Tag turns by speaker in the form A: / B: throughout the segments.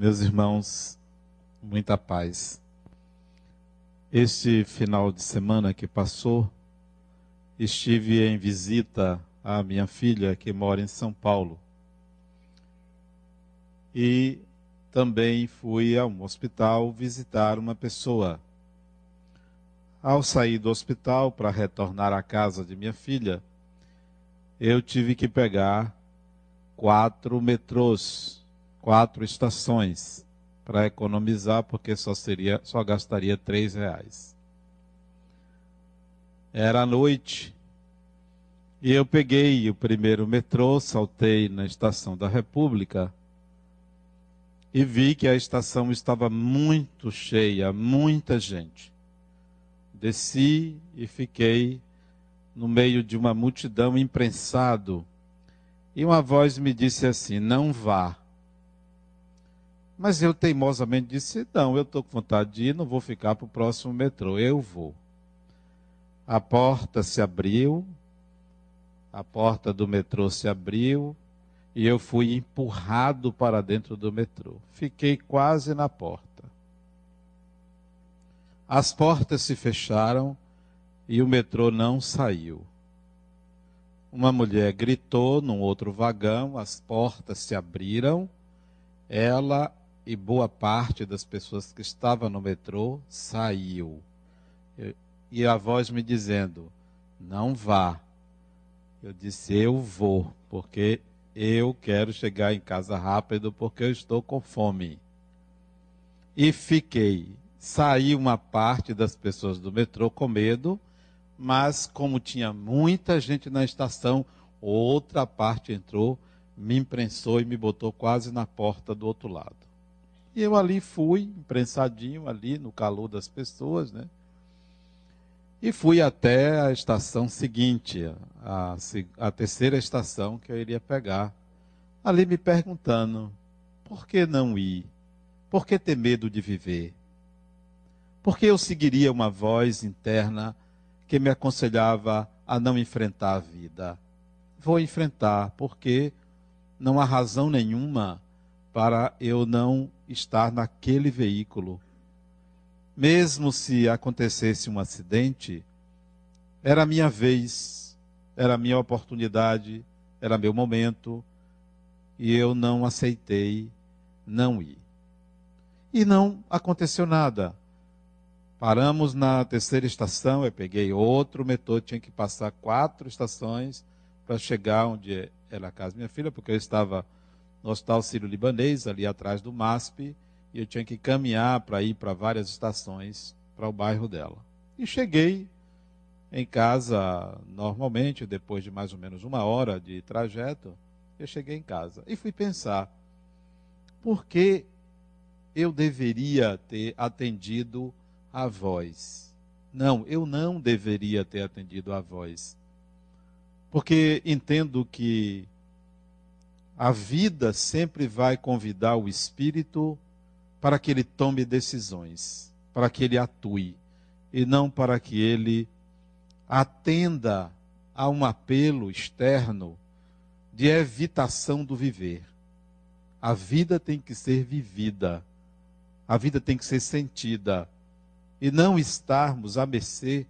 A: Meus irmãos, muita paz. Este final de semana que passou, estive em visita à minha filha que mora em São Paulo. E também fui a um hospital visitar uma pessoa. Ao sair do hospital para retornar à casa de minha filha, eu tive que pegar quatro metrôs, quatro estações, para economizar, porque só, seria, só gastaria três reais. Era noite, e eu peguei o primeiro metrô, saltei na estação da República, e vi que a estação estava muito cheia, muita gente. Desci e fiquei no meio de uma multidão imprensado. E uma voz me disse assim: Não vá. Mas eu teimosamente disse: Não, eu estou com vontade de ir, não vou ficar para o próximo metrô, eu vou. A porta se abriu, a porta do metrô se abriu, e eu fui empurrado para dentro do metrô. Fiquei quase na porta. As portas se fecharam e o metrô não saiu. Uma mulher gritou num outro vagão, as portas se abriram, ela e boa parte das pessoas que estavam no metrô saiu. E a voz me dizendo: Não vá. Eu disse: Eu vou, porque eu quero chegar em casa rápido porque eu estou com fome. E fiquei. Saí uma parte das pessoas do metrô com medo, mas como tinha muita gente na estação, outra parte entrou, me imprensou e me botou quase na porta do outro lado. E eu ali fui, imprensadinho ali no calor das pessoas, né? E fui até a estação seguinte, a, a terceira estação que eu iria pegar. Ali me perguntando: por que não ir? Por que ter medo de viver? Por que eu seguiria uma voz interna que me aconselhava a não enfrentar a vida? Vou enfrentar, porque não há razão nenhuma para eu não estar naquele veículo mesmo se acontecesse um acidente, era minha vez, era minha oportunidade, era meu momento, e eu não aceitei não ir. E não aconteceu nada. Paramos na terceira estação, eu peguei outro metrô, tinha que passar quatro estações para chegar onde era a casa da minha filha, porque eu estava no Hospital Sírio-Libanês, ali atrás do MASP, e eu tinha que caminhar para ir para várias estações para o bairro dela. E cheguei em casa normalmente, depois de mais ou menos uma hora de trajeto, eu cheguei em casa e fui pensar: por que eu deveria ter atendido a voz? Não, eu não deveria ter atendido a voz. Porque entendo que a vida sempre vai convidar o espírito para que ele tome decisões, para que ele atue, e não para que ele atenda a um apelo externo de evitação do viver. A vida tem que ser vivida, a vida tem que ser sentida, e não estarmos à mercê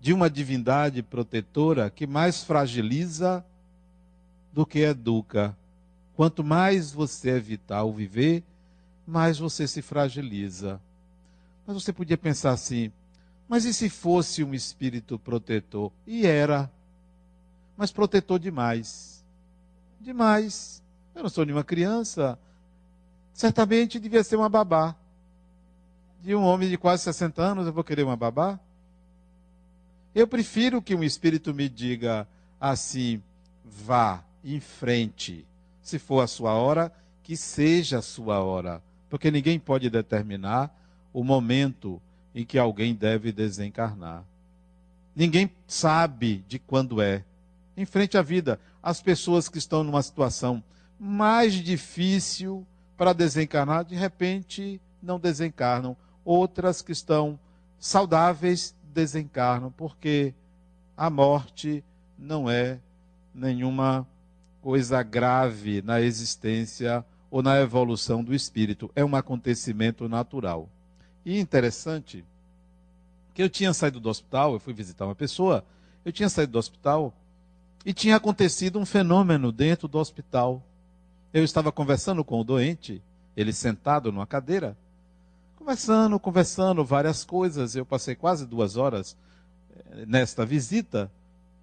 A: de uma divindade protetora que mais fragiliza do que educa. Quanto mais você evitar o viver, mais você se fragiliza. Mas você podia pensar assim: mas e se fosse um espírito protetor? E era. Mas protetor demais. Demais. Eu não sou nenhuma criança. Certamente devia ser uma babá. De um homem de quase 60 anos, eu vou querer uma babá? Eu prefiro que um espírito me diga assim: vá em frente. Se for a sua hora, que seja a sua hora porque ninguém pode determinar o momento em que alguém deve desencarnar. Ninguém sabe de quando é. Em frente à vida, as pessoas que estão numa situação mais difícil para desencarnar, de repente não desencarnam. Outras que estão saudáveis desencarnam, porque a morte não é nenhuma coisa grave na existência ou na evolução do espírito. É um acontecimento natural. E interessante que eu tinha saído do hospital, eu fui visitar uma pessoa, eu tinha saído do hospital e tinha acontecido um fenômeno dentro do hospital. Eu estava conversando com o doente, ele sentado numa cadeira, conversando, conversando várias coisas. Eu passei quase duas horas eh, nesta visita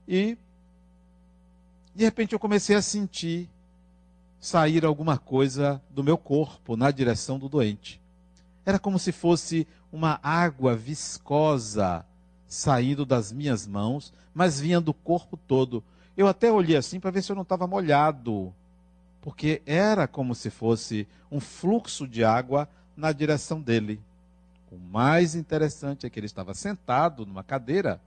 A: e de repente eu comecei a sentir sair alguma coisa do meu corpo na direção do doente. Era como se fosse uma água viscosa saindo das minhas mãos, mas vinha do corpo todo. Eu até olhei assim para ver se eu não estava molhado, porque era como se fosse um fluxo de água na direção dele. O mais interessante é que ele estava sentado numa cadeira.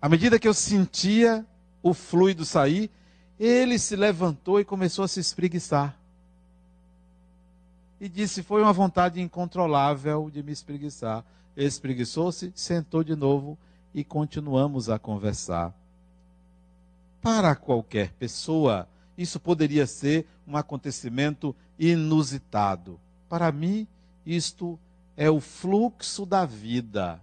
A: À medida que eu sentia o fluido sair, ele se levantou e começou a se espreguiçar. E disse: Foi uma vontade incontrolável de me espreguiçar. Espreguiçou-se, sentou de novo e continuamos a conversar. Para qualquer pessoa, isso poderia ser um acontecimento inusitado. Para mim, isto é o fluxo da vida.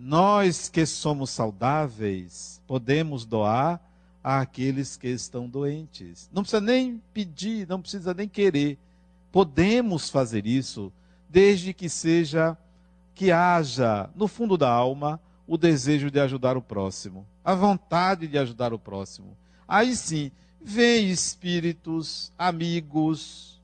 A: Nós que somos saudáveis, podemos doar àqueles que estão doentes. Não precisa nem pedir, não precisa nem querer. Podemos fazer isso desde que seja que haja no fundo da alma o desejo de ajudar o próximo, a vontade de ajudar o próximo. Aí sim, vem espíritos, amigos,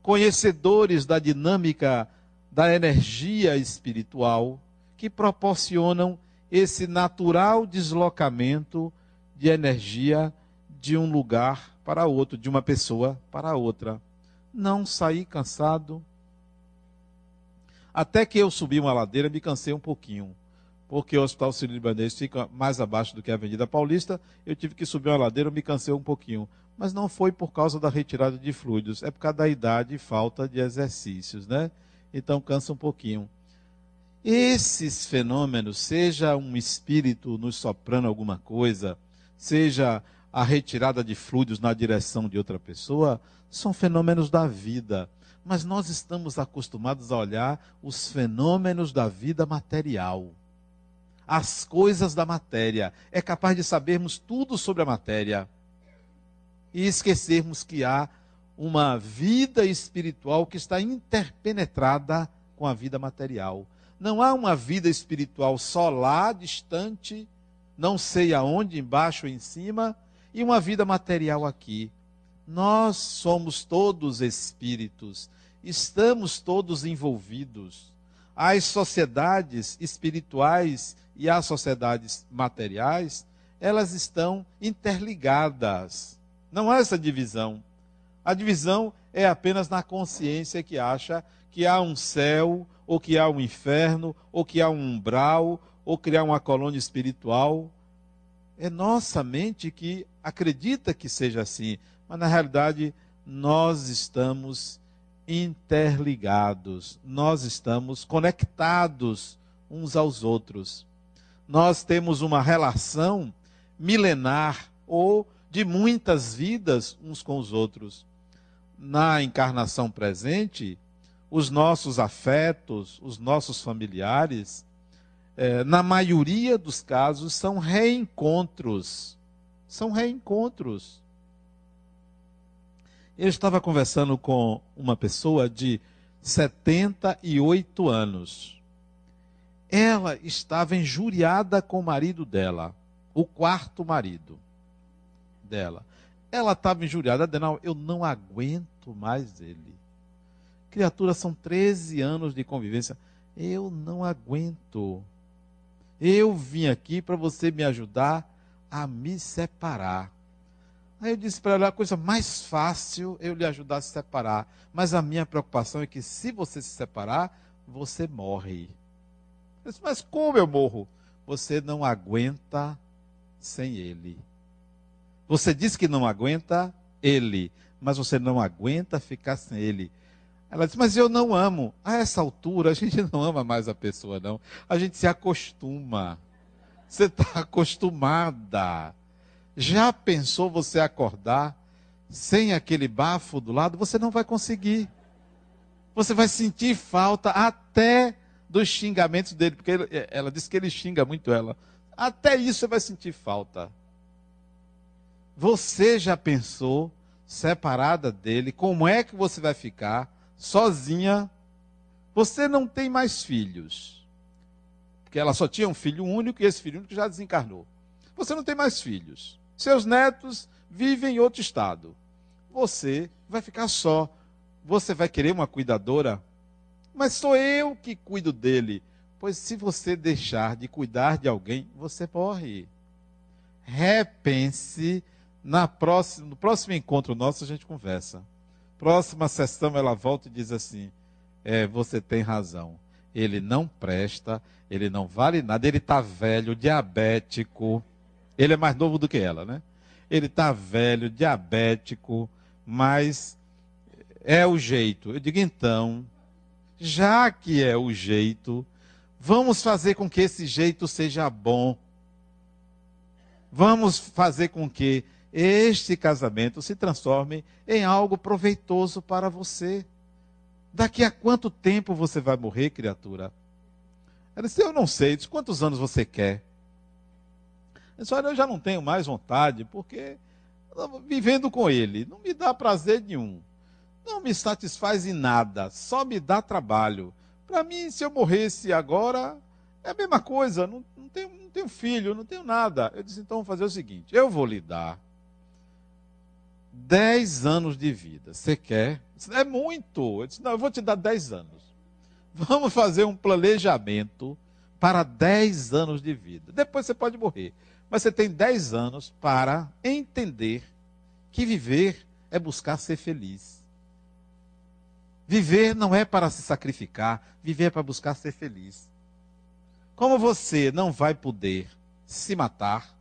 A: conhecedores da dinâmica da energia espiritual que proporcionam esse natural deslocamento de energia de um lugar para outro, de uma pessoa para outra. Não saí cansado. Até que eu subi uma ladeira, me cansei um pouquinho. Porque o Hospital Sírio-Libanês fica mais abaixo do que a Avenida Paulista, eu tive que subir uma ladeira, me cansei um pouquinho. Mas não foi por causa da retirada de fluidos, é por causa da idade e falta de exercícios, né? Então cansa um pouquinho. Esses fenômenos, seja um espírito nos soprando alguma coisa, seja a retirada de fluidos na direção de outra pessoa, são fenômenos da vida. Mas nós estamos acostumados a olhar os fenômenos da vida material. As coisas da matéria. É capaz de sabermos tudo sobre a matéria e esquecermos que há uma vida espiritual que está interpenetrada com a vida material. Não há uma vida espiritual só lá, distante, não sei aonde, embaixo ou em cima, e uma vida material aqui. Nós somos todos espíritos, estamos todos envolvidos. As sociedades espirituais e as sociedades materiais, elas estão interligadas. Não há essa divisão. A divisão é apenas na consciência que acha que há um céu, ou que há um inferno, ou que há um umbral, ou criar uma colônia espiritual. É nossa mente que acredita que seja assim, mas na realidade nós estamos interligados, nós estamos conectados uns aos outros. Nós temos uma relação milenar ou de muitas vidas uns com os outros. Na encarnação presente, os nossos afetos, os nossos familiares, é, na maioria dos casos, são reencontros. São reencontros. Eu estava conversando com uma pessoa de 78 anos. Ela estava injuriada com o marido dela, o quarto marido dela. Ela estava injuriada, Adenal, eu não aguento mais ele. Criatura, são 13 anos de convivência. Eu não aguento. Eu vim aqui para você me ajudar a me separar. Aí eu disse para ela: a coisa mais fácil eu lhe ajudar a se separar. Mas a minha preocupação é que se você se separar, você morre. Eu disse, mas como eu morro? Você não aguenta sem ele. Você diz que não aguenta ele, mas você não aguenta ficar sem ele. Ela disse, mas eu não amo. A essa altura, a gente não ama mais a pessoa, não. A gente se acostuma. Você está acostumada. Já pensou você acordar sem aquele bafo do lado, você não vai conseguir. Você vai sentir falta até dos xingamentos dele, porque ele, ela disse que ele xinga muito ela. Até isso você vai sentir falta. Você já pensou, separada dele, como é que você vai ficar sozinha? Você não tem mais filhos. Porque ela só tinha um filho único e esse filho único já desencarnou. Você não tem mais filhos. Seus netos vivem em outro estado. Você vai ficar só. Você vai querer uma cuidadora? Mas sou eu que cuido dele. Pois se você deixar de cuidar de alguém, você morre. Repense na próxima, no próximo encontro nosso a gente conversa. Próxima sessão ela volta e diz assim: é, você tem razão. Ele não presta, ele não vale nada, ele está velho, diabético. Ele é mais novo do que ela, né? Ele está velho, diabético, mas é o jeito. Eu digo então, já que é o jeito, vamos fazer com que esse jeito seja bom. Vamos fazer com que este casamento se transforme em algo proveitoso para você. Daqui a quanto tempo você vai morrer, criatura? Ela disse, eu não sei. Disse, quantos anos você quer? Eu disse, olha, eu já não tenho mais vontade, porque vivendo com ele não me dá prazer nenhum. Não me satisfaz em nada, só me dá trabalho. Para mim, se eu morresse agora, é a mesma coisa. Não, não, tenho, não tenho filho, não tenho nada. Eu disse, então vamos fazer o seguinte: eu vou lhe dar 10 anos de vida. Você quer? É muito. Eu disse, não, eu vou te dar 10 anos. Vamos fazer um planejamento para 10 anos de vida. Depois você pode morrer. Mas você tem 10 anos para entender que viver é buscar ser feliz. Viver não é para se sacrificar, viver é para buscar ser feliz. Como você não vai poder se matar,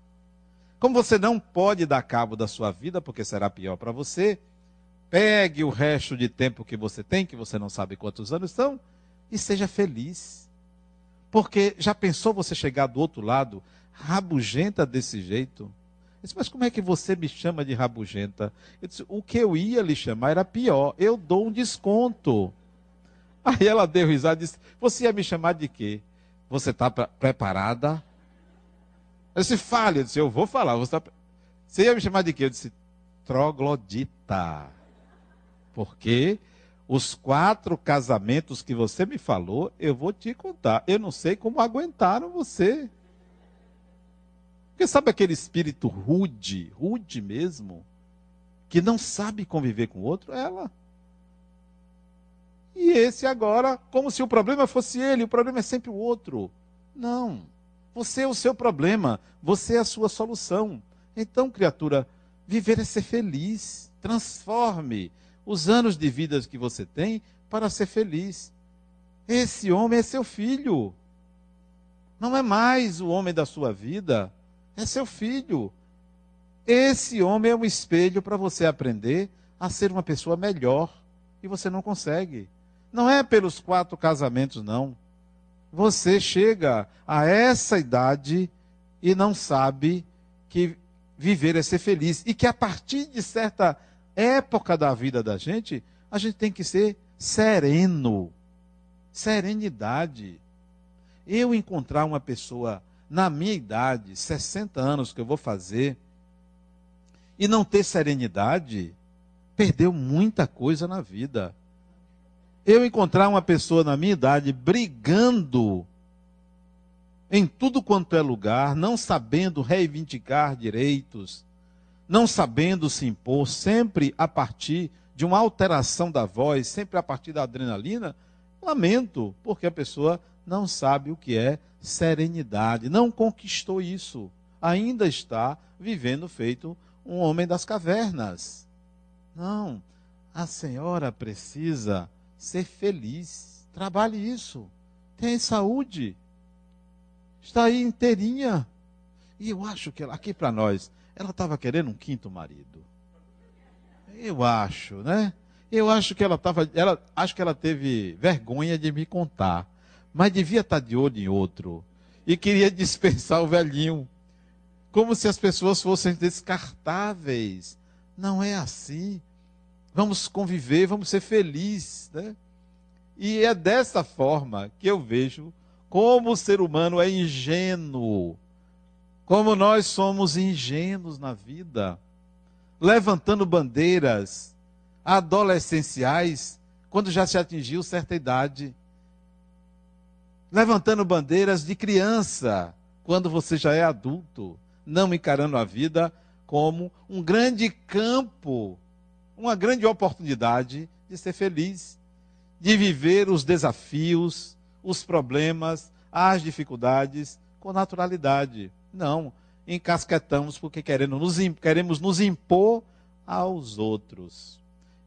A: como você não pode dar cabo da sua vida, porque será pior para você, pegue o resto de tempo que você tem, que você não sabe quantos anos são, e seja feliz. Porque já pensou você chegar do outro lado, rabugenta desse jeito? Eu disse, mas como é que você me chama de rabugenta? Eu disse, o que eu ia lhe chamar era pior, eu dou um desconto. Aí ela deu risada e disse, você ia me chamar de quê? Você está preparada eu disse, fale. Eu disse, eu vou falar. Você, tá... você ia me chamar de quê? Eu disse, troglodita. Porque os quatro casamentos que você me falou, eu vou te contar. Eu não sei como aguentaram você. Porque sabe aquele espírito rude, rude mesmo, que não sabe conviver com o outro? Ela. E esse agora, como se o problema fosse ele, o problema é sempre o outro. Não. Você é o seu problema, você é a sua solução. Então, criatura, viver é ser feliz. Transforme os anos de vida que você tem para ser feliz. Esse homem é seu filho. Não é mais o homem da sua vida, é seu filho. Esse homem é um espelho para você aprender a ser uma pessoa melhor. E você não consegue. Não é pelos quatro casamentos, não você chega a essa idade e não sabe que viver é ser feliz. E que a partir de certa época da vida da gente, a gente tem que ser sereno. Serenidade. Eu encontrar uma pessoa na minha idade, 60 anos que eu vou fazer, e não ter serenidade, perdeu muita coisa na vida eu encontrar uma pessoa na minha idade brigando em tudo quanto é lugar, não sabendo reivindicar direitos, não sabendo se impor, sempre a partir de uma alteração da voz, sempre a partir da adrenalina, lamento, porque a pessoa não sabe o que é serenidade, não conquistou isso, ainda está vivendo feito um homem das cavernas. Não, a senhora precisa ser feliz. Trabalhe isso. Tem saúde. Está aí inteirinha. E eu acho que ela, aqui para nós, ela estava querendo um quinto marido. Eu acho, né? Eu acho que ela estava, ela, acho que ela teve vergonha de me contar, mas devia estar tá de olho em outro e queria dispensar o velhinho, como se as pessoas fossem descartáveis. Não é assim. Vamos conviver, vamos ser felizes. Né? E é dessa forma que eu vejo como o ser humano é ingênuo. Como nós somos ingênuos na vida. Levantando bandeiras adolescenciais quando já se atingiu certa idade. Levantando bandeiras de criança quando você já é adulto. Não encarando a vida como um grande campo, uma grande oportunidade de ser feliz, de viver os desafios, os problemas, as dificuldades com naturalidade. Não, encasquetamos porque queremos nos, queremos nos impor aos outros.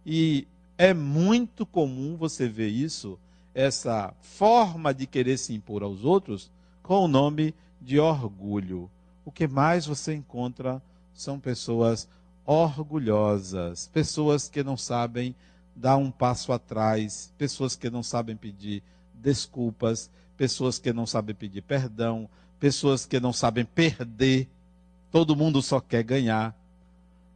A: E é muito comum você ver isso, essa forma de querer se impor aos outros, com o nome de orgulho. O que mais você encontra são pessoas orgulhosas, pessoas que não sabem dar um passo atrás, pessoas que não sabem pedir desculpas, pessoas que não sabem pedir perdão, pessoas que não sabem perder. Todo mundo só quer ganhar.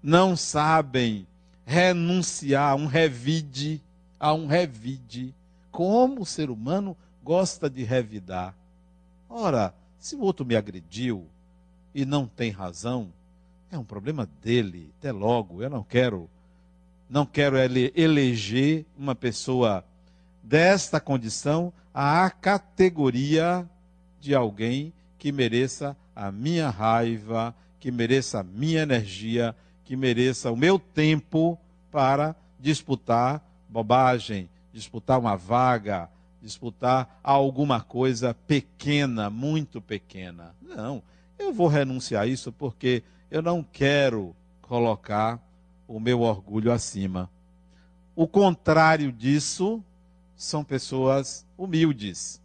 A: Não sabem renunciar a um revide, a um revide. Como o ser humano gosta de revidar. Ora, se o outro me agrediu e não tem razão, é um problema dele. Até logo, eu não quero não quero ele eleger uma pessoa desta condição à categoria de alguém que mereça a minha raiva, que mereça a minha energia, que mereça o meu tempo para disputar bobagem, disputar uma vaga, disputar alguma coisa pequena, muito pequena. Não, eu vou renunciar a isso porque eu não quero colocar o meu orgulho acima. O contrário disso são pessoas humildes.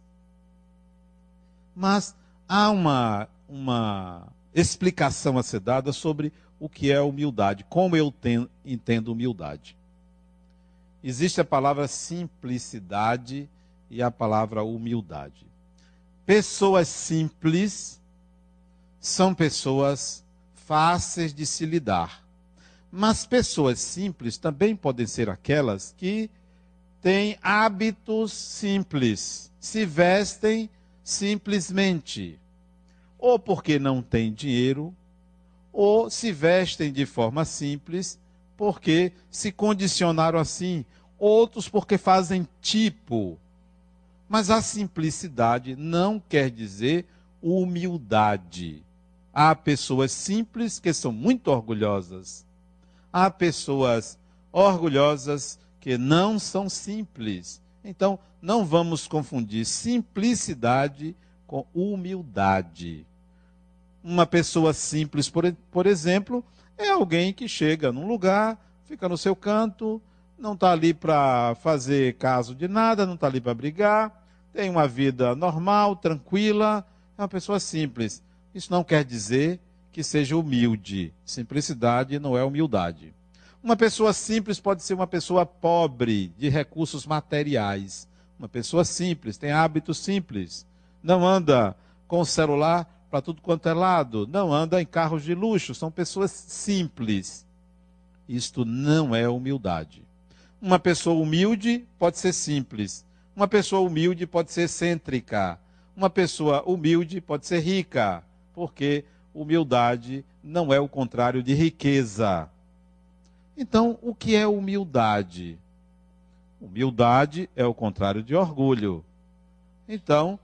A: Mas há uma, uma explicação a ser dada sobre o que é humildade, como eu ten, entendo humildade. Existe a palavra simplicidade e a palavra humildade. Pessoas simples são pessoas fáceis de se lidar. Mas pessoas simples também podem ser aquelas que têm hábitos simples, se vestem simplesmente, ou porque não têm dinheiro, ou se vestem de forma simples porque se condicionaram assim, outros porque fazem tipo. Mas a simplicidade não quer dizer humildade. Há pessoas simples que são muito orgulhosas. Há pessoas orgulhosas que não são simples. Então, não vamos confundir simplicidade com humildade. Uma pessoa simples, por, por exemplo, é alguém que chega num lugar, fica no seu canto, não está ali para fazer caso de nada, não está ali para brigar, tem uma vida normal, tranquila, é uma pessoa simples. Isso não quer dizer que seja humilde. Simplicidade não é humildade. Uma pessoa simples pode ser uma pessoa pobre, de recursos materiais. Uma pessoa simples, tem hábitos simples. Não anda com o celular para tudo quanto é lado, não anda em carros de luxo, são pessoas simples. Isto não é humildade. Uma pessoa humilde pode ser simples. Uma pessoa humilde pode ser excêntrica. Uma pessoa humilde pode ser rica, porque humildade não é o contrário de riqueza. Então, o que é humildade? Humildade é o contrário de orgulho. Então,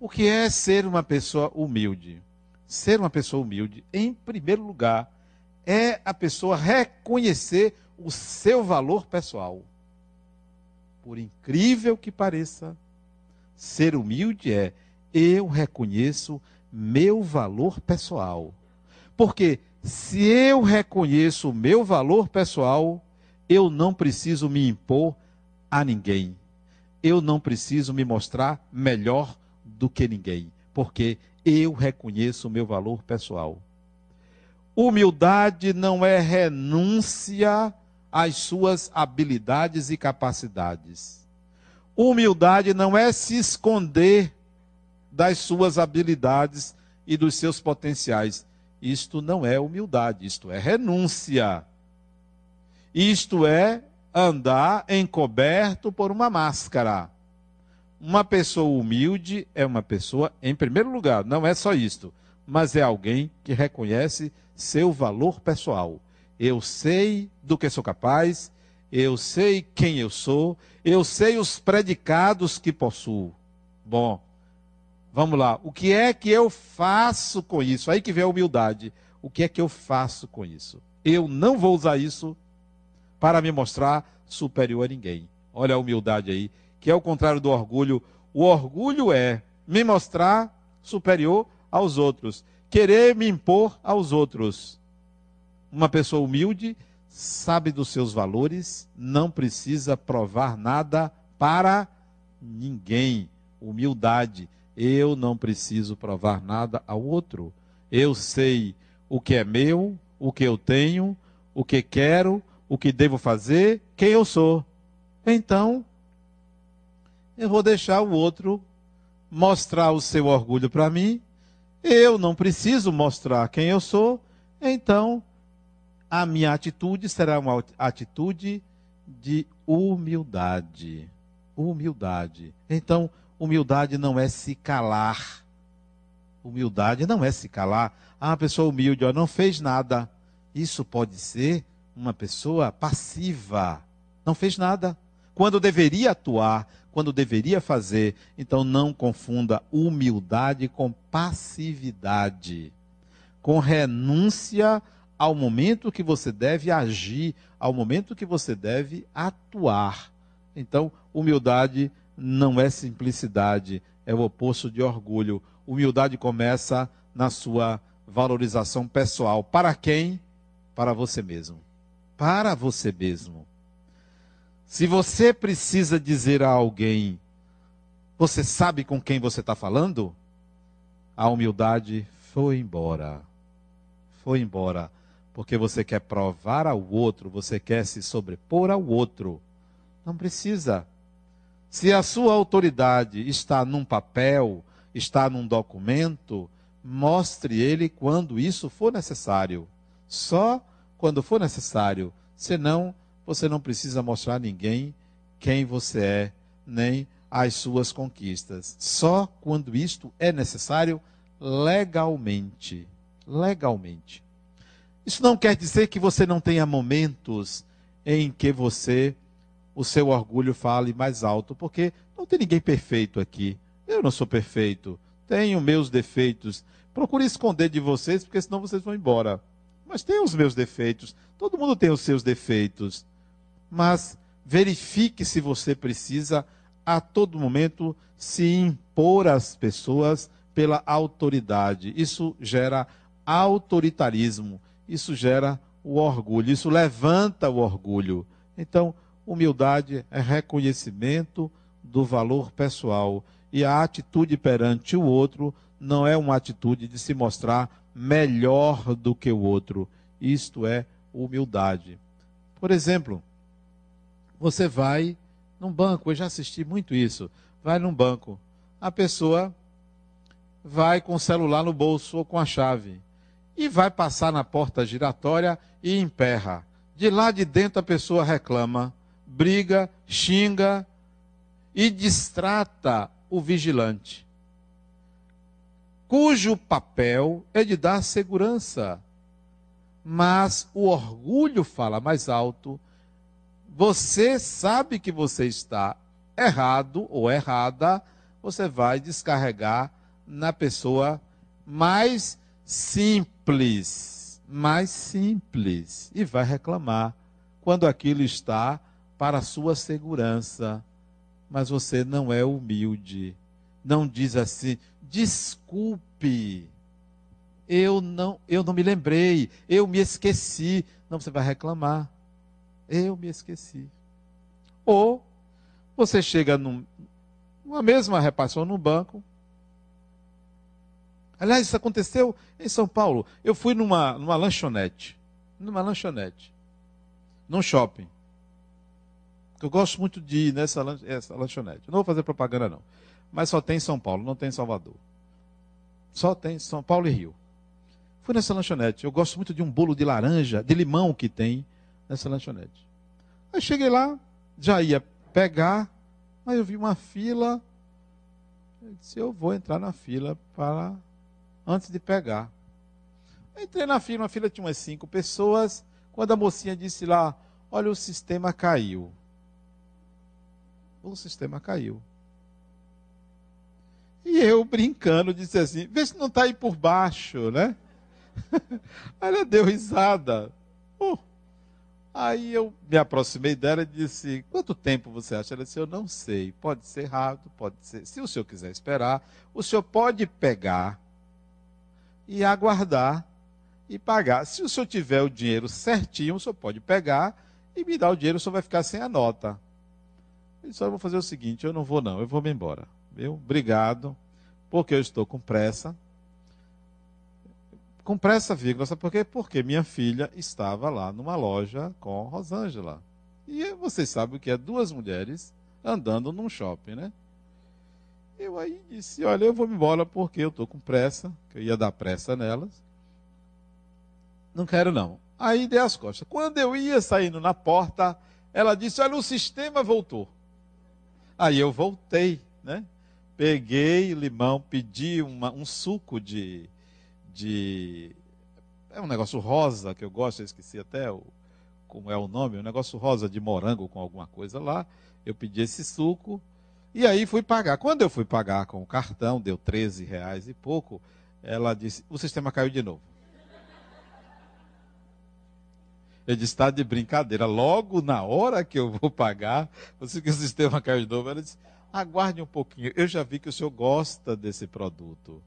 A: o que é ser uma pessoa humilde? Ser uma pessoa humilde, em primeiro lugar, é a pessoa reconhecer o seu valor pessoal. Por incrível que pareça, ser humilde é eu reconheço meu valor pessoal. Porque se eu reconheço o meu valor pessoal, eu não preciso me impor a ninguém. Eu não preciso me mostrar melhor do que ninguém, porque eu reconheço o meu valor pessoal. Humildade não é renúncia às suas habilidades e capacidades. Humildade não é se esconder das suas habilidades e dos seus potenciais. Isto não é humildade, isto é renúncia. Isto é andar encoberto por uma máscara. Uma pessoa humilde é uma pessoa, em primeiro lugar, não é só isto, mas é alguém que reconhece seu valor pessoal. Eu sei do que sou capaz, eu sei quem eu sou, eu sei os predicados que possuo. Bom, vamos lá. O que é que eu faço com isso? Aí que vem a humildade. O que é que eu faço com isso? Eu não vou usar isso para me mostrar superior a ninguém. Olha a humildade aí que é o contrário do orgulho. O orgulho é me mostrar superior aos outros, querer me impor aos outros. Uma pessoa humilde sabe dos seus valores, não precisa provar nada para ninguém. Humildade. Eu não preciso provar nada ao outro. Eu sei o que é meu, o que eu tenho, o que quero, o que devo fazer, quem eu sou. Então, eu vou deixar o outro mostrar o seu orgulho para mim. Eu não preciso mostrar quem eu sou, então a minha atitude será uma atitude de humildade. Humildade. Então, humildade não é se calar. Humildade não é se calar. Ah, uma pessoa humilde, ó, não fez nada. Isso pode ser uma pessoa passiva. Não fez nada. Quando deveria atuar, quando deveria fazer. Então não confunda humildade com passividade, com renúncia ao momento que você deve agir, ao momento que você deve atuar. Então, humildade não é simplicidade, é o oposto de orgulho. Humildade começa na sua valorização pessoal. Para quem? Para você mesmo. Para você mesmo. Se você precisa dizer a alguém, você sabe com quem você está falando? A humildade foi embora. Foi embora. Porque você quer provar ao outro, você quer se sobrepor ao outro. Não precisa. Se a sua autoridade está num papel, está num documento, mostre ele quando isso for necessário. Só quando for necessário. Senão, você não precisa mostrar a ninguém quem você é, nem as suas conquistas. Só quando isto é necessário legalmente. Legalmente. Isso não quer dizer que você não tenha momentos em que você, o seu orgulho fale mais alto, porque não tem ninguém perfeito aqui. Eu não sou perfeito. Tenho meus defeitos. Procure esconder de vocês, porque senão vocês vão embora. Mas tem os meus defeitos. Todo mundo tem os seus defeitos mas verifique se você precisa a todo momento se impor às pessoas pela autoridade. Isso gera autoritarismo, isso gera o orgulho, isso levanta o orgulho. Então, humildade é reconhecimento do valor pessoal e a atitude perante o outro não é uma atitude de se mostrar melhor do que o outro. Isto é humildade. Por exemplo, você vai num banco, eu já assisti muito isso. Vai num banco, a pessoa vai com o celular no bolso ou com a chave e vai passar na porta giratória e emperra. De lá de dentro a pessoa reclama, briga, xinga e distrata o vigilante, cujo papel é de dar segurança. Mas o orgulho fala mais alto você sabe que você está errado ou errada, você vai descarregar na pessoa mais simples, mais simples, e vai reclamar quando aquilo está para a sua segurança. Mas você não é humilde. Não diz assim: "Desculpe, eu não, eu não me lembrei, eu me esqueci". Não, você vai reclamar. Eu me esqueci. Ou você chega num, numa mesma repartição no banco. Aliás, isso aconteceu em São Paulo. Eu fui numa, numa lanchonete. Numa lanchonete. Num shopping. Eu gosto muito de ir nessa essa lanchonete. Não vou fazer propaganda, não. Mas só tem em São Paulo, não tem em Salvador. Só tem São Paulo e Rio. Fui nessa lanchonete. Eu gosto muito de um bolo de laranja, de limão que tem nessa lanchonete. Aí cheguei lá, já ia pegar, mas eu vi uma fila. Eu disse, eu vou entrar na fila para antes de pegar. entrei na fila, a fila tinha umas cinco pessoas. Quando a mocinha disse lá, olha, o sistema caiu. O sistema caiu. E eu, brincando, disse assim: vê se não está aí por baixo, né? Aí ela deu risada. Uh. Aí eu me aproximei dela e disse: Quanto tempo você acha? Ela disse: Eu não sei. Pode ser rápido, pode ser. Se o senhor quiser esperar, o senhor pode pegar e aguardar e pagar. Se o senhor tiver o dinheiro certinho, o senhor pode pegar e me dar o dinheiro, o senhor vai ficar sem a nota. Ele só vou fazer o seguinte: eu não vou, não, eu vou me embora. Viu? Obrigado, porque eu estou com pressa. Com pressa, vírgula, sabe por quê? Porque minha filha estava lá numa loja com Rosângela. E vocês sabem o que é duas mulheres andando num shopping, né? Eu aí disse, olha, eu vou me embora porque eu estou com pressa, que eu ia dar pressa nelas. Não quero não. Aí dei as costas. Quando eu ia saindo na porta, ela disse, olha, o sistema voltou. Aí eu voltei, né? Peguei limão, pedi uma, um suco de, de. É um negócio rosa que eu gosto, eu esqueci até o, como é o nome, um negócio rosa de morango com alguma coisa lá. Eu pedi esse suco e aí fui pagar. Quando eu fui pagar com o cartão, deu 13 reais e pouco, ela disse: o sistema caiu de novo. Eu disse, está de brincadeira. Logo na hora que eu vou pagar, você que o sistema caiu de novo, ela disse, aguarde um pouquinho. Eu já vi que o senhor gosta desse produto.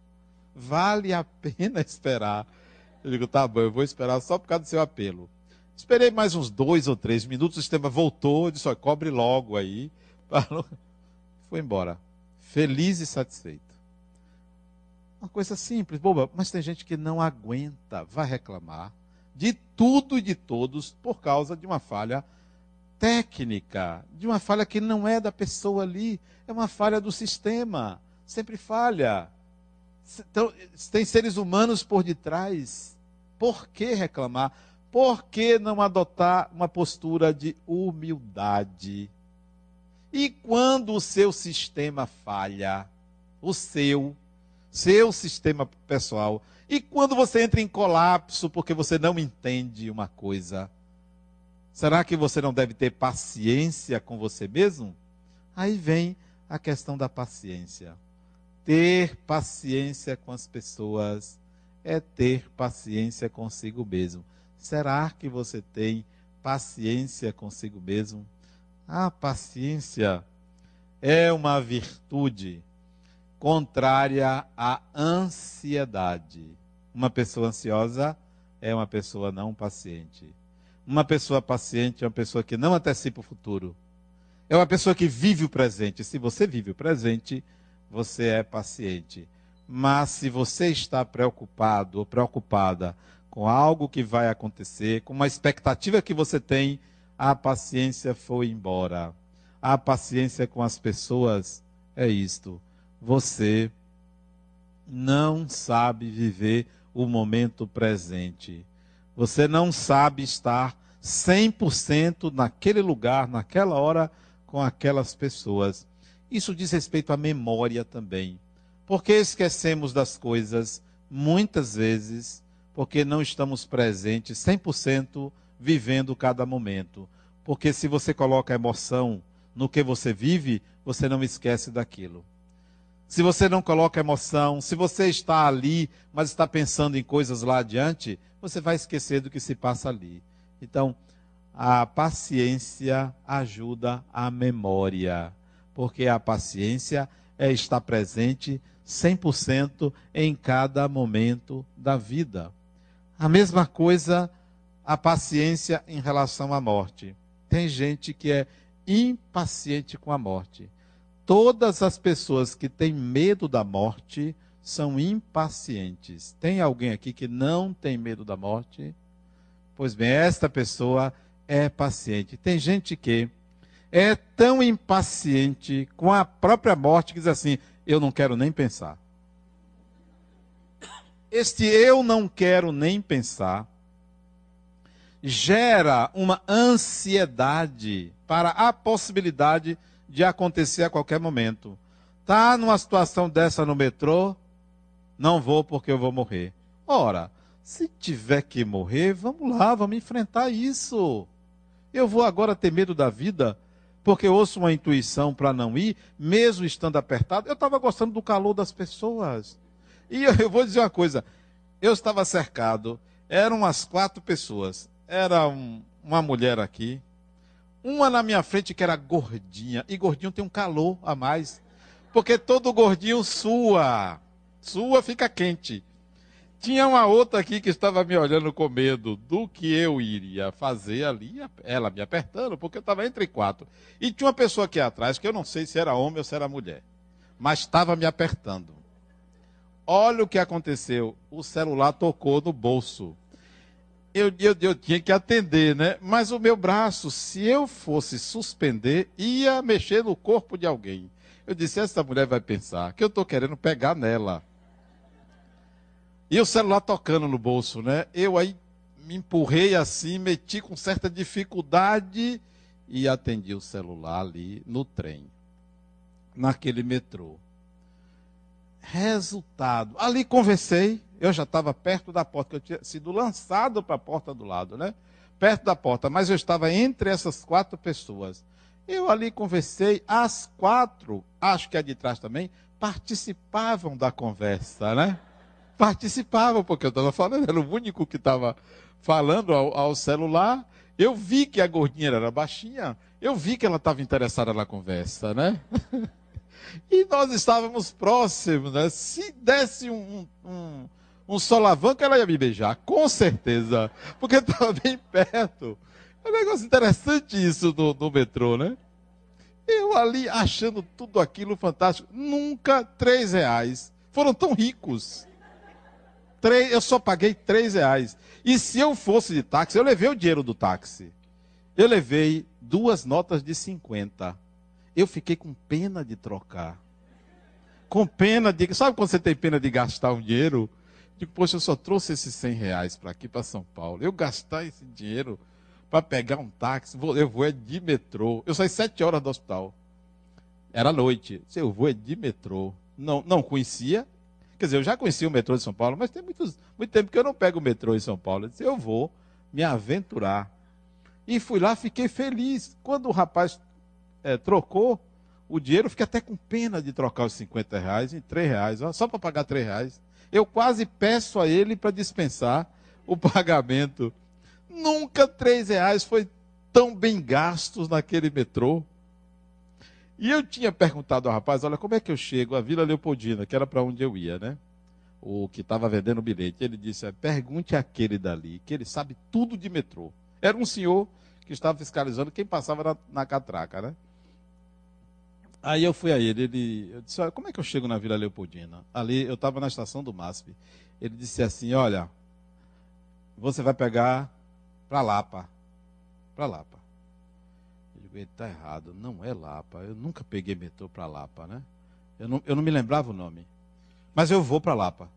A: Vale a pena esperar. Eu digo, tá bom, eu vou esperar só por causa do seu apelo. Esperei mais uns dois ou três minutos, o sistema voltou, disse, olha, cobre logo aí. Foi embora. Feliz e satisfeito. Uma coisa simples, boba, mas tem gente que não aguenta, vai reclamar de tudo e de todos por causa de uma falha técnica, de uma falha que não é da pessoa ali, é uma falha do sistema. Sempre falha. Então, tem seres humanos por detrás. Por que reclamar? Por que não adotar uma postura de humildade? E quando o seu sistema falha, o seu, seu sistema pessoal, e quando você entra em colapso porque você não entende uma coisa, será que você não deve ter paciência com você mesmo? Aí vem a questão da paciência. Ter paciência com as pessoas é ter paciência consigo mesmo. Será que você tem paciência consigo mesmo? A paciência é uma virtude contrária à ansiedade. Uma pessoa ansiosa é uma pessoa não paciente. Uma pessoa paciente é uma pessoa que não antecipa o futuro. É uma pessoa que vive o presente. Se você vive o presente, você é paciente. Mas se você está preocupado ou preocupada com algo que vai acontecer, com uma expectativa que você tem, a paciência foi embora. A paciência com as pessoas é isto você não sabe viver o momento presente. Você não sabe estar 100% naquele lugar, naquela hora, com aquelas pessoas. Isso diz respeito à memória também. Porque esquecemos das coisas muitas vezes porque não estamos presentes 100% vivendo cada momento. Porque se você coloca emoção no que você vive, você não esquece daquilo se você não coloca emoção, se você está ali, mas está pensando em coisas lá adiante, você vai esquecer do que se passa ali. Então, a paciência ajuda a memória, porque a paciência é estar presente 100% em cada momento da vida. A mesma coisa a paciência em relação à morte. Tem gente que é impaciente com a morte. Todas as pessoas que têm medo da morte são impacientes. Tem alguém aqui que não tem medo da morte? Pois bem, esta pessoa é paciente. Tem gente que é tão impaciente com a própria morte que diz assim: eu não quero nem pensar. Este eu não quero nem pensar gera uma ansiedade para a possibilidade de acontecer a qualquer momento. Tá numa situação dessa no metrô, não vou porque eu vou morrer. Ora, se tiver que morrer, vamos lá, vamos enfrentar isso. Eu vou agora ter medo da vida porque ouço uma intuição para não ir, mesmo estando apertado. Eu estava gostando do calor das pessoas. E eu, eu, vou dizer uma coisa: eu estava cercado, eram umas quatro pessoas. Era um, uma mulher aqui, uma na minha frente que era gordinha, e gordinho tem um calor a mais, porque todo gordinho sua, sua fica quente. Tinha uma outra aqui que estava me olhando com medo do que eu iria fazer ali, ela me apertando, porque eu estava entre quatro. E tinha uma pessoa aqui atrás, que eu não sei se era homem ou se era mulher, mas estava me apertando. Olha o que aconteceu: o celular tocou no bolso. Eu, eu, eu tinha que atender, né? Mas o meu braço, se eu fosse suspender, ia mexer no corpo de alguém. Eu disse: essa mulher vai pensar que eu estou querendo pegar nela. E o celular tocando no bolso, né? Eu aí me empurrei assim, meti com certa dificuldade e atendi o celular ali no trem, naquele metrô. Resultado, ali conversei, eu já estava perto da porta, que eu tinha sido lançado para a porta do lado, né? Perto da porta, mas eu estava entre essas quatro pessoas. Eu ali conversei, as quatro, acho que é de trás também, participavam da conversa, né? participavam, porque eu estava falando, era o único que estava falando ao, ao, celular. Eu vi que a gordinha era baixinha, eu vi que ela estava interessada na conversa, né? e nós estávamos próximos, né? Se desse um, um, um solavanco, ela ia me beijar, com certeza, porque estava bem perto. É um negócio interessante isso no, no metrô, né? Eu ali achando tudo aquilo fantástico. Nunca três reais. Foram tão ricos três, eu só paguei três reais. E se eu fosse de táxi, eu levei o dinheiro do táxi. Eu levei duas notas de 50. Eu fiquei com pena de trocar. Com pena de. Sabe quando você tem pena de gastar um dinheiro? Digo, poxa, eu só trouxe esses 100 reais para aqui, para São Paulo. Eu gastar esse dinheiro para pegar um táxi, eu vou é de metrô. Eu saí sete horas do hospital. Era noite. Eu vou é de metrô. Não, não conhecia, Quer dizer, eu já conheci o metrô de São Paulo, mas tem muitos, muito tempo que eu não pego o metrô em São Paulo. Eu disse, eu vou me aventurar. E fui lá, fiquei feliz. Quando o rapaz é, trocou o dinheiro, fiquei até com pena de trocar os 50 reais em 3 reais, ó, só para pagar 3 reais. Eu quase peço a ele para dispensar o pagamento. Nunca 3 reais foi tão bem gastos naquele metrô. E eu tinha perguntado ao rapaz, olha, como é que eu chego à Vila Leopoldina, que era para onde eu ia, né? O que estava vendendo o bilhete. Ele disse, pergunte àquele dali, que ele sabe tudo de metrô. Era um senhor que estava fiscalizando quem passava na, na catraca, né? Aí eu fui a ele, ele eu disse, olha, como é que eu chego na Vila Leopoldina? Ali, eu estava na estação do MASP. Ele disse assim, olha, você vai pegar para Lapa. Para Lapa ele está errado, não é Lapa. Eu nunca peguei metrô para Lapa, né? Eu não, eu não me lembrava o nome. Mas eu vou para Lapa.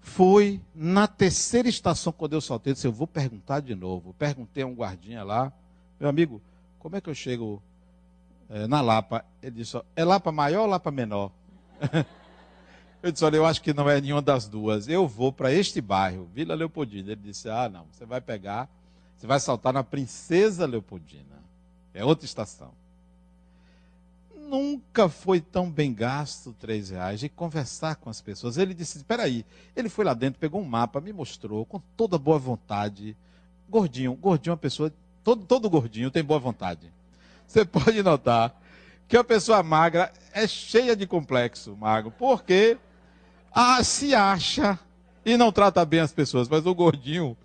A: Fui na terceira estação quando eu soltei, disse, eu vou perguntar de novo. Perguntei a um guardinha lá, meu amigo, como é que eu chego é, na Lapa? Ele disse, é Lapa maior ou Lapa menor? eu disse, olha, eu acho que não é nenhuma das duas. Eu vou para este bairro, Vila Leopoldina. Ele disse, ah, não, você vai pegar você vai saltar na Princesa Leopoldina. É outra estação. Nunca foi tão bem gasto três reais de conversar com as pessoas. Ele disse: espera aí. Ele foi lá dentro, pegou um mapa, me mostrou com toda boa vontade. Gordinho, gordinho é uma pessoa. Todo, todo gordinho tem boa vontade. Você pode notar que a pessoa magra é cheia de complexo, magro, porque ah, se acha e não trata bem as pessoas, mas o gordinho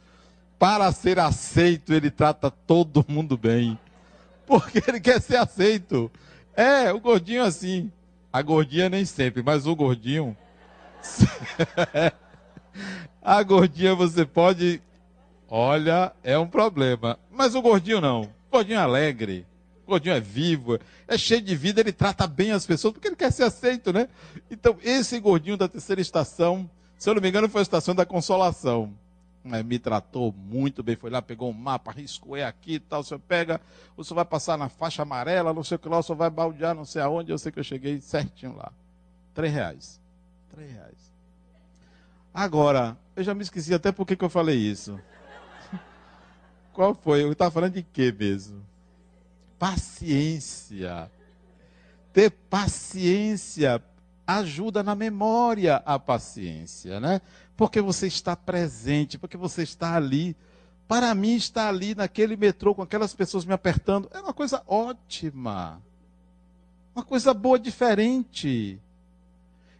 A: para ser aceito, ele trata todo mundo bem. Porque ele quer ser aceito. É, o gordinho assim. A gordinha nem sempre, mas o gordinho. a gordinha você pode. Olha, é um problema. Mas o gordinho não. O gordinho é alegre. O gordinho é vivo. É cheio de vida. Ele trata bem as pessoas porque ele quer ser aceito, né? Então, esse gordinho da terceira estação, se eu não me engano, foi a estação da consolação Mas me tratou muito bem, foi lá, pegou um mapa, riscou, é aqui e tal, você pega, você vai passar na faixa amarela, não sei o que lá, você vai baldear não sei aonde, eu sei que eu cheguei certinho lá. Três reais. Três reais. Agora, eu já me esqueci até por que eu falei isso. Qual foi? Eu estava falando de quê mesmo? Paciência. Ter paciência ajuda na memória a paciência, né? Porque você está presente, porque você está ali. Para mim, estar ali naquele metrô com aquelas pessoas me apertando é uma coisa ótima. Uma coisa boa, diferente.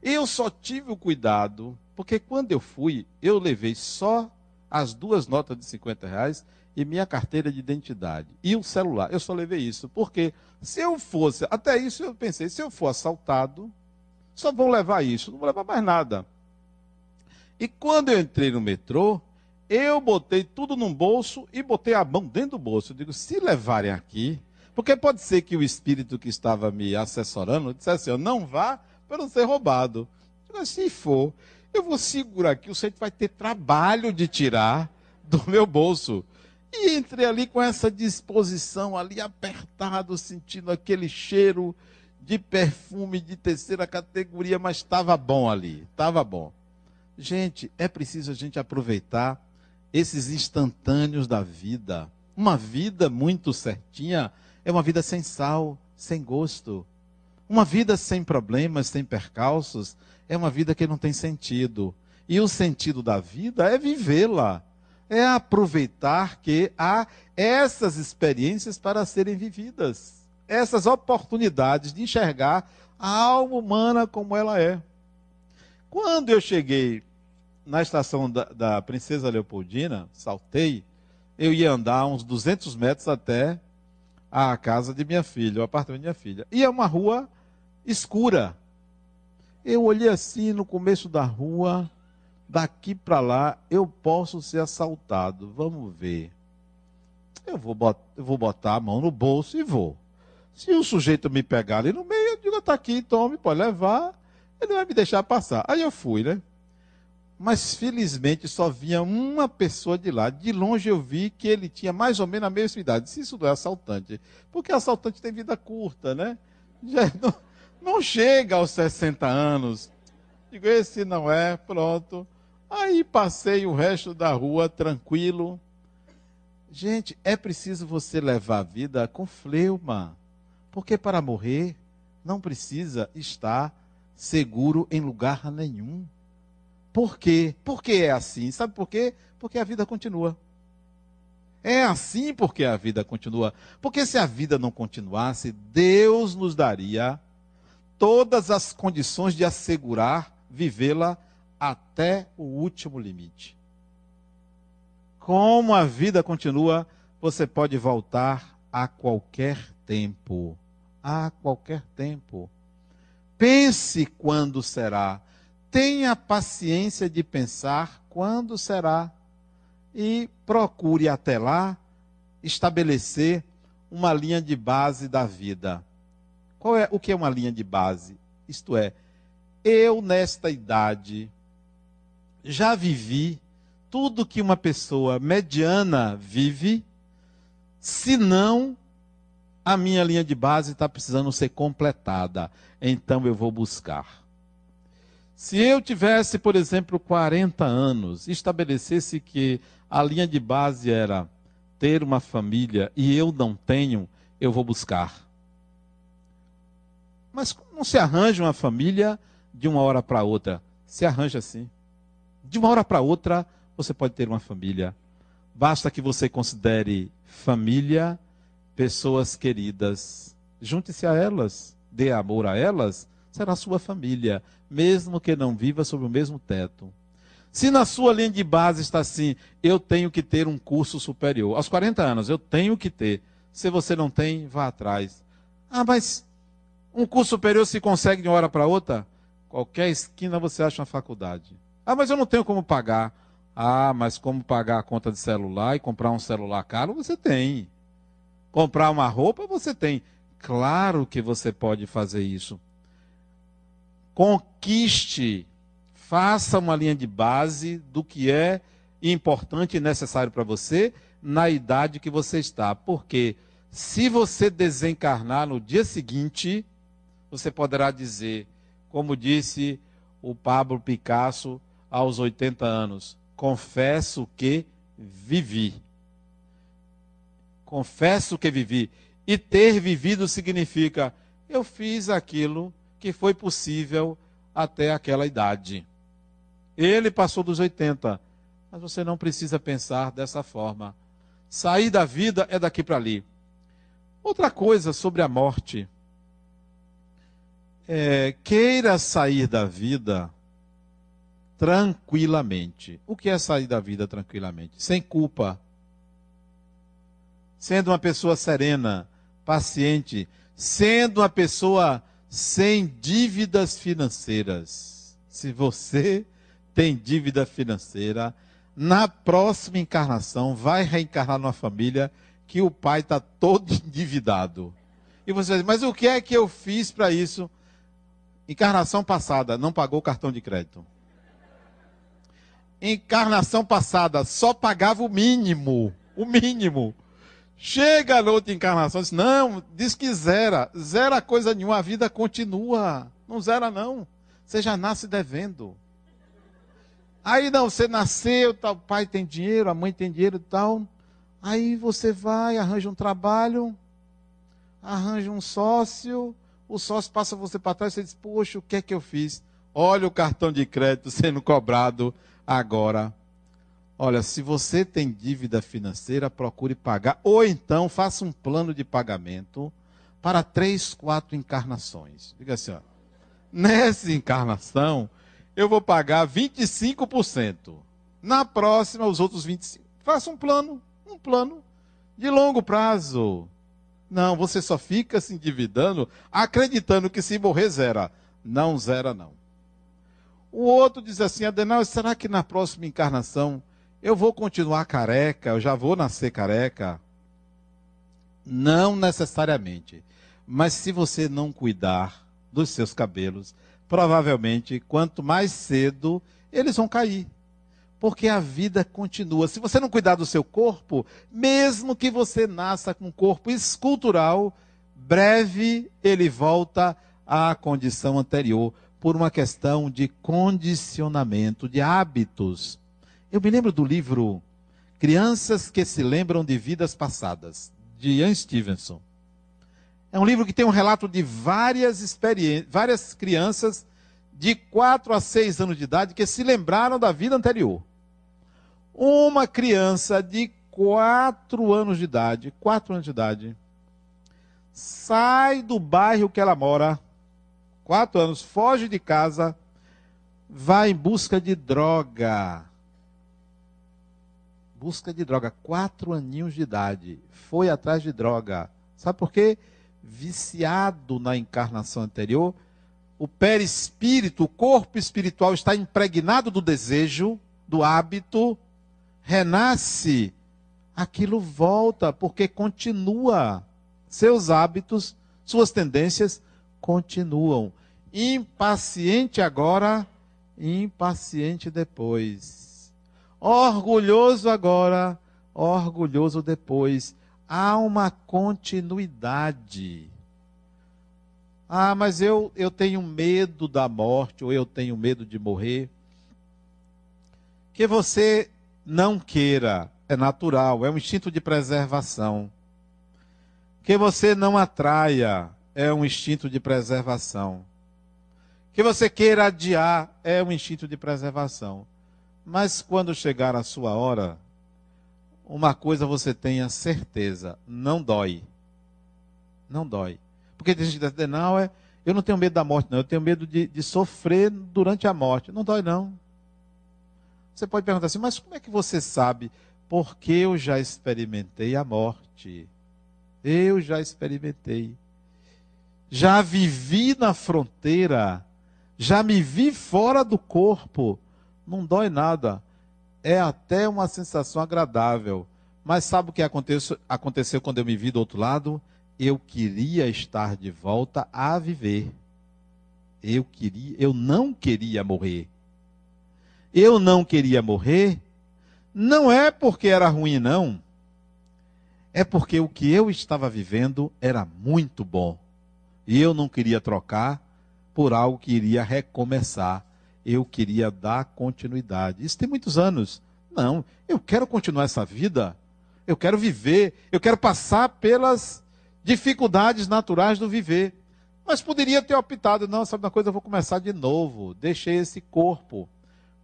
A: Eu só tive o cuidado, porque quando eu fui, eu levei só as duas notas de 50 reais e minha carteira de identidade. E o celular. Eu só levei isso. Porque se eu fosse, até isso eu pensei, se eu for assaltado, só vou levar isso, não vou levar mais nada. E quando eu entrei no metrô, eu botei tudo num bolso e botei a mão dentro do bolso. Eu digo, se levarem aqui, porque pode ser que o espírito que estava me assessorando dissesse assim, não vá para não ser roubado. Eu digo, se for, eu vou segurar aqui, o centro vai ter trabalho de tirar do meu bolso. E entrei ali com essa disposição ali apertado, sentindo aquele cheiro de perfume de terceira categoria, mas estava bom ali, estava bom. Gente, é preciso a gente aproveitar esses instantâneos da vida. Uma vida muito certinha é uma vida sem sal, sem gosto. Uma vida sem problemas, sem percalços, é uma vida que não tem sentido. E o sentido da vida é vivê-la, é aproveitar que há essas experiências para serem vividas essas oportunidades de enxergar a alma humana como ela é. Quando eu cheguei na estação da, da Princesa Leopoldina, saltei, eu ia andar uns 200 metros até a casa de minha filha, o apartamento de minha filha. E é uma rua escura. Eu olhei assim no começo da rua, daqui para lá eu posso ser assaltado. Vamos ver. Eu vou, botar, eu vou botar a mão no bolso e vou. Se o sujeito me pegar ali no meio, eu digo, está aqui, tome, pode levar, ele vai me deixar passar. Aí eu fui, né? Mas felizmente só vinha uma pessoa de lá. De longe eu vi que ele tinha mais ou menos a mesma idade. Se isso não é assaltante. Porque assaltante tem vida curta, né? Já não, não chega aos 60 anos. Digo, esse não é, pronto. Aí passei o resto da rua tranquilo. Gente, é preciso você levar a vida com fleuma. Porque para morrer não precisa estar seguro em lugar nenhum. Por quê? Por que é assim? Sabe por quê? Porque a vida continua. É assim porque a vida continua. Porque se a vida não continuasse, Deus nos daria todas as condições de assegurar vivê-la até o último limite. Como a vida continua, você pode voltar a qualquer tempo a qualquer tempo. Pense quando será. Tenha paciência de pensar quando será. E procure até lá estabelecer uma linha de base da vida. Qual é o que é uma linha de base? Isto é, eu nesta idade já vivi tudo que uma pessoa mediana vive, se não a minha linha de base está precisando ser completada, então eu vou buscar. Se eu tivesse, por exemplo, 40 anos, estabelecesse que a linha de base era ter uma família e eu não tenho, eu vou buscar. Mas não se arranja uma família de uma hora para outra. Se arranja assim. De uma hora para outra, você pode ter uma família. Basta que você considere família pessoas queridas. Junte-se a elas, dê amor a elas, será sua família, mesmo que não viva sob o mesmo teto. Se na sua linha de base está assim, eu tenho que ter um curso superior. Aos 40 anos, eu tenho que ter. Se você não tem, vá atrás. Ah, mas um curso superior se consegue de uma hora para outra? Qualquer esquina você acha uma faculdade. Ah, mas eu não tenho como pagar. Ah, mas como pagar a conta de celular e comprar um celular caro, você tem. Comprar uma roupa, você tem. Claro que você pode fazer isso. Conquiste, faça uma linha de base do que é importante e necessário para você na idade que você está. Porque se você desencarnar no dia seguinte, você poderá dizer, como disse o Pablo Picasso aos 80 anos: confesso que vivi. Confesso que vivi. E ter vivido significa eu fiz aquilo que foi possível até aquela idade. Ele passou dos 80, mas você não precisa pensar dessa forma. Sair da vida é daqui para ali. Outra coisa sobre a morte. É, queira sair da vida tranquilamente. O que é sair da vida tranquilamente? Sem culpa. Sendo uma pessoa serena, paciente, sendo uma pessoa sem dívidas financeiras. Se você tem dívida financeira, na próxima encarnação vai reencarnar numa família que o pai está todo endividado. E você diz, mas o que é que eu fiz para isso? Encarnação passada, não pagou o cartão de crédito. Encarnação passada, só pagava o mínimo. O mínimo. Chega na outra encarnação, diz, não, diz que zera. Zera coisa nenhuma, a vida continua. Não zera, não. Você já nasce devendo. Aí não, você nasceu, tal, o pai tem dinheiro, a mãe tem dinheiro e tal. Aí você vai, arranja um trabalho, arranja um sócio, o sócio passa você para trás você diz, poxa, o que é que eu fiz? Olha o cartão de crédito sendo cobrado agora. Olha, se você tem dívida financeira, procure pagar, ou então faça um plano de pagamento para três, quatro encarnações. Diga assim, ó, nessa encarnação, eu vou pagar 25%. Na próxima, os outros 25%. Faça um plano, um plano de longo prazo. Não, você só fica se endividando, acreditando que se morrer zera. Não zera, não. O outro diz assim, Adenal, será que na próxima encarnação eu vou continuar careca, eu já vou nascer careca? Não necessariamente. Mas se você não cuidar dos seus cabelos, provavelmente, quanto mais cedo, eles vão cair. Porque a vida continua. Se você não cuidar do seu corpo, mesmo que você nasça com um corpo escultural, breve ele volta à condição anterior, por uma questão de condicionamento, de hábitos. Eu me lembro do livro Crianças que se lembram de vidas passadas, de Ian Stevenson. É um livro que tem um relato de várias experiências, várias crianças de 4 a 6 anos de idade que se lembraram da vida anterior. Uma criança de 4 anos de idade, 4 anos de idade, sai do bairro que ela mora, 4 anos, foge de casa, vai em busca de droga. Busca de droga, quatro aninhos de idade, foi atrás de droga. Sabe por quê? viciado na encarnação anterior, o perispírito, o corpo espiritual está impregnado do desejo, do hábito, renasce, aquilo volta, porque continua. Seus hábitos, suas tendências continuam. Impaciente agora, impaciente depois. Orgulhoso agora, orgulhoso depois há uma continuidade. Ah, mas eu, eu tenho medo da morte, ou eu tenho medo de morrer. Que você não queira, é natural, é um instinto de preservação. Que você não atraia, é um instinto de preservação. Que você queira adiar, é um instinto de preservação. Mas quando chegar a sua hora, uma coisa você tenha certeza: não dói. Não dói. Porque tem gente que diz, não, é, eu não tenho medo da morte, não. Eu tenho medo de, de sofrer durante a morte. Não dói, não. Você pode perguntar assim, mas como é que você sabe? Porque eu já experimentei a morte. Eu já experimentei. Já vivi na fronteira. Já me vi fora do corpo. Não dói nada é até uma sensação agradável. Mas sabe o que aconteceu, quando eu me vi do outro lado? Eu queria estar de volta a viver. Eu queria, eu não queria morrer. Eu não queria morrer, Não é porque era ruim, não. É porque o que eu estava vivendo era muito bom. Eu não queria trocar por algo que iria recomeçar. Eu queria dar continuidade. Isso tem muitos anos. Não, eu quero continuar essa vida. Eu quero viver. Eu quero passar pelas dificuldades naturais do viver. Mas poderia ter optado, não, sabe uma coisa, eu vou começar de novo. Deixei esse corpo.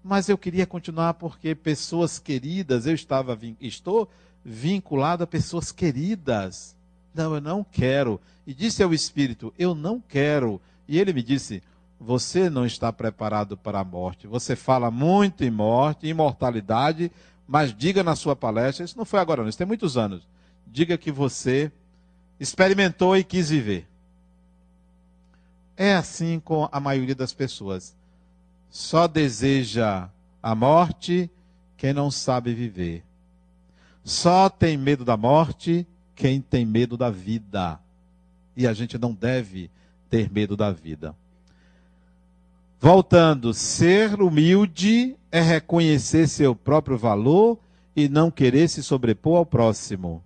A: Mas eu queria continuar porque pessoas queridas, eu estava, estou vinculado a pessoas queridas. Não, eu não quero. E disse ao Espírito, eu não quero. E ele me disse, você não está preparado para a morte. Você fala muito em morte, imortalidade, mas diga na sua palestra, isso não foi agora, não, isso tem muitos anos. Diga que você experimentou e quis viver. É assim com a maioria das pessoas. Só deseja a morte quem não sabe viver. Só tem medo da morte quem tem medo da vida. E a gente não deve ter medo da vida. Voltando, ser humilde é reconhecer seu próprio valor e não querer se sobrepor ao próximo.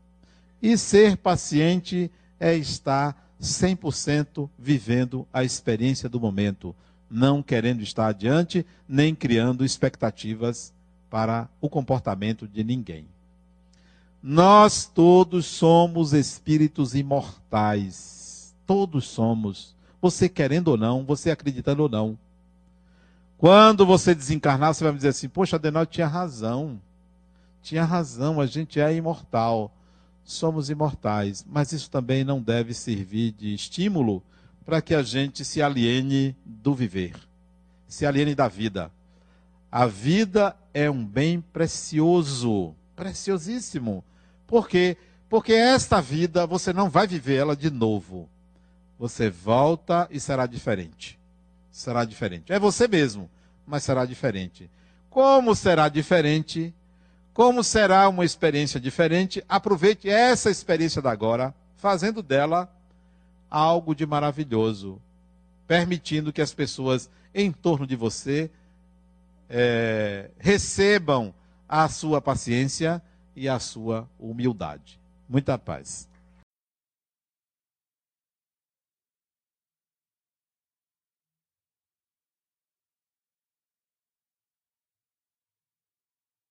A: E ser paciente é estar 100% vivendo a experiência do momento, não querendo estar adiante, nem criando expectativas para o comportamento de ninguém. Nós todos somos espíritos imortais. Todos somos. Você querendo ou não, você acreditando ou não. Quando você desencarnar, você vai me dizer assim: Poxa, Adenal tinha razão. Tinha razão, a gente é imortal somos imortais, mas isso também não deve servir de estímulo para que a gente se aliene do viver, se aliene da vida. A vida é um bem precioso, preciosíssimo. Por quê? Porque esta vida você não vai viver ela de novo. Você volta e será diferente. Será diferente. É você mesmo, mas será diferente. Como será diferente? Como será uma experiência diferente? Aproveite essa experiência da agora, fazendo dela algo de maravilhoso, permitindo que as pessoas em torno de você é, recebam a sua paciência e a sua humildade. Muita paz.